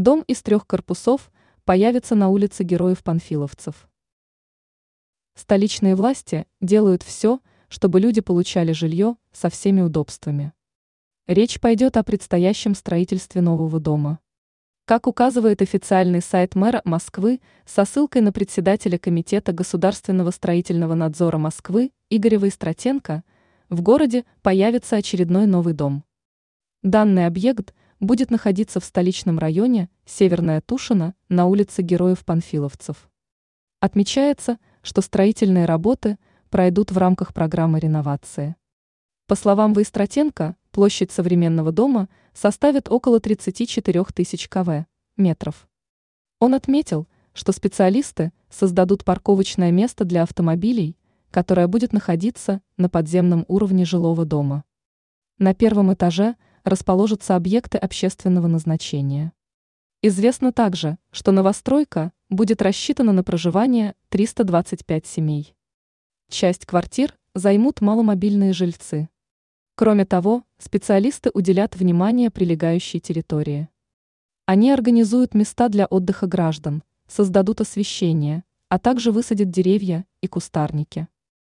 Дом из трех корпусов появится на улице Героев-Панфиловцев. Столичные власти делают все, чтобы люди получали жилье со всеми удобствами. Речь пойдет о предстоящем строительстве нового дома. Как указывает официальный сайт мэра Москвы со ссылкой на председателя Комитета государственного строительного надзора Москвы Игоря Войстратенко, в городе появится очередной новый дом. Данный объект будет находиться в столичном районе Северная Тушина на улице Героев-Панфиловцев. Отмечается, что строительные работы пройдут в рамках программы реновации. По словам Войстратенко, площадь современного дома составит около 34 тысяч кв. метров. Он отметил, что специалисты создадут парковочное место для автомобилей, которое будет находиться на подземном уровне жилого дома. На первом этаже расположатся объекты общественного назначения. Известно также, что новостройка будет рассчитана на проживание 325 семей. Часть квартир займут маломобильные жильцы. Кроме того, специалисты уделят внимание прилегающей территории. Они организуют места для отдыха граждан, создадут освещение, а также высадят деревья и кустарники.